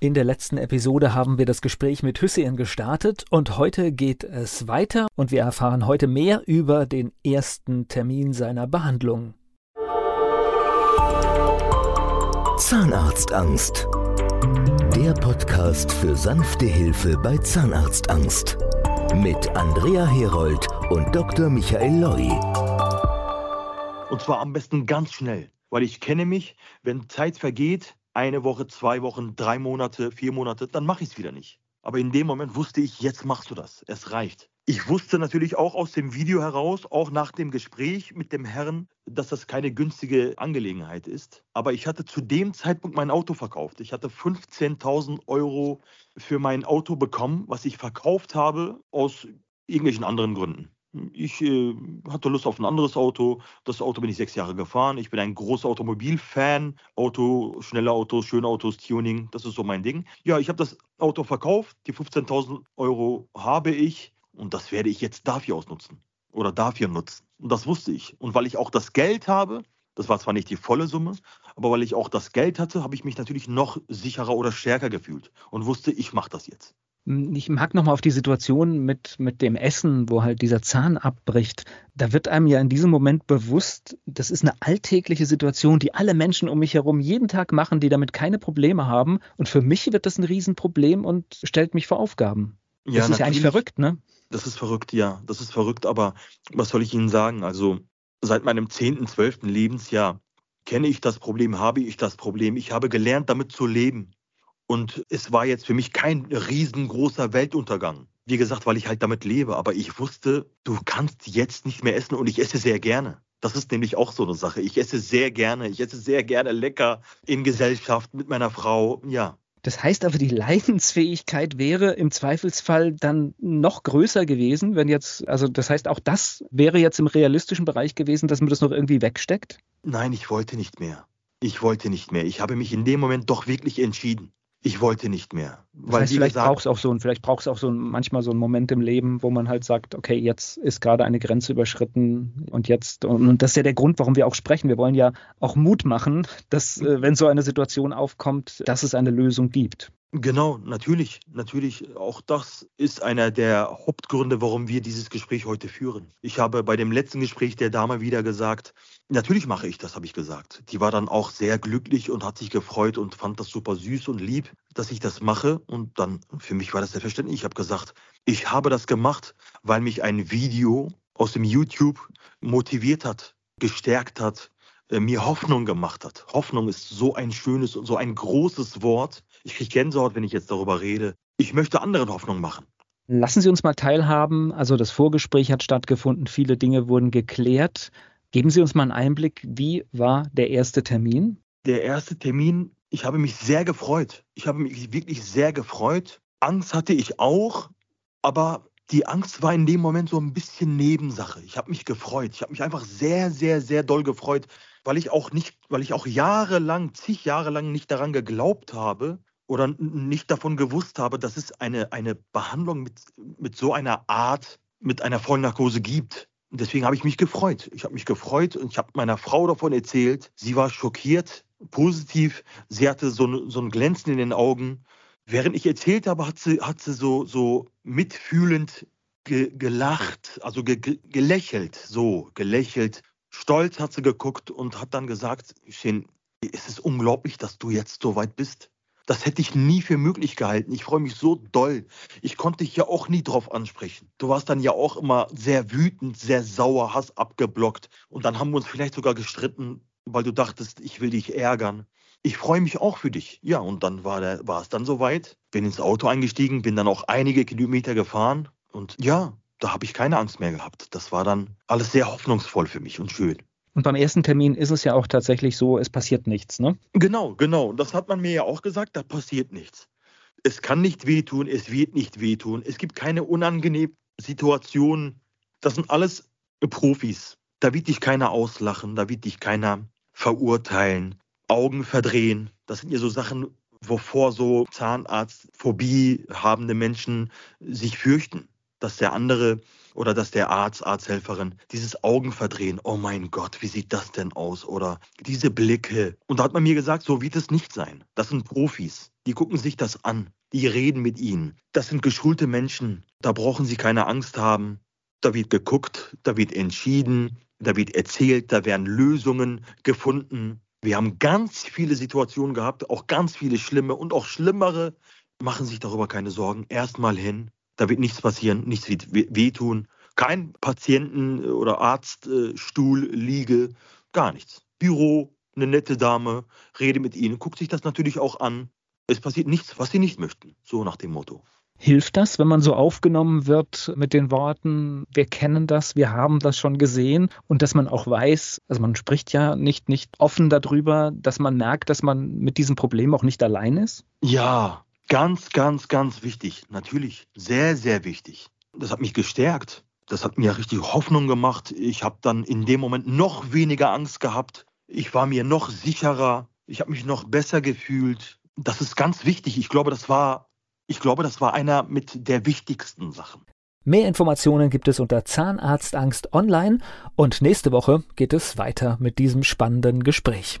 In der letzten Episode haben wir das Gespräch mit Hüseyin gestartet und heute geht es weiter und wir erfahren heute mehr über den ersten Termin seiner Behandlung. Zahnarztangst. Der Podcast für sanfte Hilfe bei Zahnarztangst. Mit Andrea Herold und Dr. Michael Loi. Und zwar am besten ganz schnell, weil ich kenne mich, wenn Zeit vergeht, eine Woche, zwei Wochen, drei Monate, vier Monate, dann mache ich es wieder nicht. Aber in dem Moment wusste ich, jetzt machst du das. Es reicht. Ich wusste natürlich auch aus dem Video heraus, auch nach dem Gespräch mit dem Herrn, dass das keine günstige Angelegenheit ist. Aber ich hatte zu dem Zeitpunkt mein Auto verkauft. Ich hatte 15.000 Euro für mein Auto bekommen, was ich verkauft habe aus irgendwelchen anderen Gründen. Ich äh, hatte Lust auf ein anderes Auto. Das Auto bin ich sechs Jahre gefahren. Ich bin ein großer Automobilfan. Auto, schnelle Autos, schöne Autos, Tuning, das ist so mein Ding. Ja, ich habe das Auto verkauft. Die 15.000 Euro habe ich und das werde ich jetzt dafür ausnutzen oder dafür nutzen. Und das wusste ich. Und weil ich auch das Geld habe, das war zwar nicht die volle Summe, aber weil ich auch das Geld hatte, habe ich mich natürlich noch sicherer oder stärker gefühlt und wusste, ich mache das jetzt. Ich mag nochmal auf die Situation mit, mit dem Essen, wo halt dieser Zahn abbricht. Da wird einem ja in diesem Moment bewusst, das ist eine alltägliche Situation, die alle Menschen um mich herum jeden Tag machen, die damit keine Probleme haben. Und für mich wird das ein Riesenproblem und stellt mich vor Aufgaben. Ja, das ist ja eigentlich verrückt, ne? Das ist verrückt, ja. Das ist verrückt, aber was soll ich Ihnen sagen? Also seit meinem 10., 12. Lebensjahr kenne ich das Problem, habe ich das Problem. Ich habe gelernt, damit zu leben. Und es war jetzt für mich kein riesengroßer Weltuntergang. Wie gesagt, weil ich halt damit lebe. Aber ich wusste, du kannst jetzt nicht mehr essen und ich esse sehr gerne. Das ist nämlich auch so eine Sache. Ich esse sehr gerne. Ich esse sehr gerne lecker in Gesellschaft mit meiner Frau. Ja. Das heißt aber, die Leidensfähigkeit wäre im Zweifelsfall dann noch größer gewesen, wenn jetzt, also das heißt, auch das wäre jetzt im realistischen Bereich gewesen, dass man das noch irgendwie wegsteckt? Nein, ich wollte nicht mehr. Ich wollte nicht mehr. Ich habe mich in dem Moment doch wirklich entschieden ich wollte nicht mehr. Das heißt, vielleicht braucht es auch so ein, vielleicht braucht es auch so ein, manchmal so einen Moment im Leben, wo man halt sagt, okay, jetzt ist gerade eine Grenze überschritten und jetzt, und, und, das ist ja der Grund, warum wir auch sprechen. Wir wollen ja auch Mut machen, dass, äh, wenn so eine Situation aufkommt, dass es eine Lösung gibt. Genau, natürlich, natürlich. Auch das ist einer der Hauptgründe, warum wir dieses Gespräch heute führen. Ich habe bei dem letzten Gespräch der Dame wieder gesagt, natürlich mache ich das, habe ich gesagt. Die war dann auch sehr glücklich und hat sich gefreut und fand das super süß und lieb, dass ich das mache. Und dann, für mich war das selbstverständlich. Ich habe gesagt, ich habe das gemacht, weil mich ein Video aus dem YouTube motiviert hat, gestärkt hat, mir Hoffnung gemacht hat. Hoffnung ist so ein schönes und so ein großes Wort. Ich kriege Gänsehaut, wenn ich jetzt darüber rede. Ich möchte anderen Hoffnung machen. Lassen Sie uns mal teilhaben. Also das Vorgespräch hat stattgefunden, viele Dinge wurden geklärt. Geben Sie uns mal einen Einblick, wie war der erste Termin? Der erste Termin, ich habe mich sehr gefreut. Ich habe mich wirklich sehr gefreut. Angst hatte ich auch, aber die Angst war in dem Moment so ein bisschen Nebensache. Ich habe mich gefreut. Ich habe mich einfach sehr, sehr, sehr doll gefreut, weil ich auch nicht, weil ich auch jahrelang, zig Jahre lang nicht daran geglaubt habe oder nicht davon gewusst habe, dass es eine, eine Behandlung mit, mit so einer Art, mit einer Vollnarkose gibt. Und deswegen habe ich mich gefreut. Ich habe mich gefreut und ich habe meiner Frau davon erzählt. Sie war schockiert, positiv. Sie hatte so, so ein Glänzen in den Augen. Während ich erzählt habe, hat sie, hat sie so, so mitfühlend ge, gelacht, also ge, gelächelt, so gelächelt Stolz hat sie geguckt und hat dann gesagt, Shin, es ist unglaublich, dass du jetzt so weit bist. Das hätte ich nie für möglich gehalten. Ich freue mich so doll. Ich konnte dich ja auch nie drauf ansprechen. Du warst dann ja auch immer sehr wütend, sehr sauer, hast abgeblockt. Und dann haben wir uns vielleicht sogar gestritten, weil du dachtest, ich will dich ärgern. Ich freue mich auch für dich. Ja, und dann war, der, war es dann soweit. Bin ins Auto eingestiegen, bin dann auch einige Kilometer gefahren. Und ja, da habe ich keine Angst mehr gehabt. Das war dann alles sehr hoffnungsvoll für mich und schön. Und beim ersten Termin ist es ja auch tatsächlich so, es passiert nichts, ne? Genau, genau. Das hat man mir ja auch gesagt, da passiert nichts. Es kann nicht wehtun, es wird nicht wehtun. Es gibt keine unangenehmen Situationen. Das sind alles Profis. Da wird dich keiner auslachen, da wird dich keiner verurteilen, Augen verdrehen. Das sind ja so Sachen, wovor so Zahnarztphobie habende Menschen sich fürchten dass der andere oder dass der Arzt, Arzthelferin dieses Augenverdrehen, oh mein Gott, wie sieht das denn aus? Oder diese Blicke. Und da hat man mir gesagt, so wird es nicht sein. Das sind Profis. Die gucken sich das an. Die reden mit ihnen. Das sind geschulte Menschen. Da brauchen sie keine Angst haben. Da wird geguckt, da wird entschieden, da wird erzählt, da werden Lösungen gefunden. Wir haben ganz viele Situationen gehabt, auch ganz viele schlimme und auch schlimmere. Machen sich darüber keine Sorgen. Erstmal hin. Da wird nichts passieren, nichts wird wehtun. Kein Patienten- oder Arztstuhl, Liege, gar nichts. Büro, eine nette Dame, rede mit ihnen, guckt sich das natürlich auch an. Es passiert nichts, was sie nicht möchten. So nach dem Motto. Hilft das, wenn man so aufgenommen wird mit den Worten, wir kennen das, wir haben das schon gesehen und dass man auch weiß, also man spricht ja nicht, nicht offen darüber, dass man merkt, dass man mit diesem Problem auch nicht allein ist? Ja, ganz, ganz, ganz wichtig. Natürlich, sehr, sehr wichtig. Das hat mich gestärkt. Das hat mir richtig Hoffnung gemacht. Ich habe dann in dem Moment noch weniger Angst gehabt. Ich war mir noch sicherer. Ich habe mich noch besser gefühlt. Das ist ganz wichtig. Ich glaube, das war ich glaube, das war einer mit der wichtigsten Sachen. Mehr Informationen gibt es unter Zahnarztangst online und nächste Woche geht es weiter mit diesem spannenden Gespräch.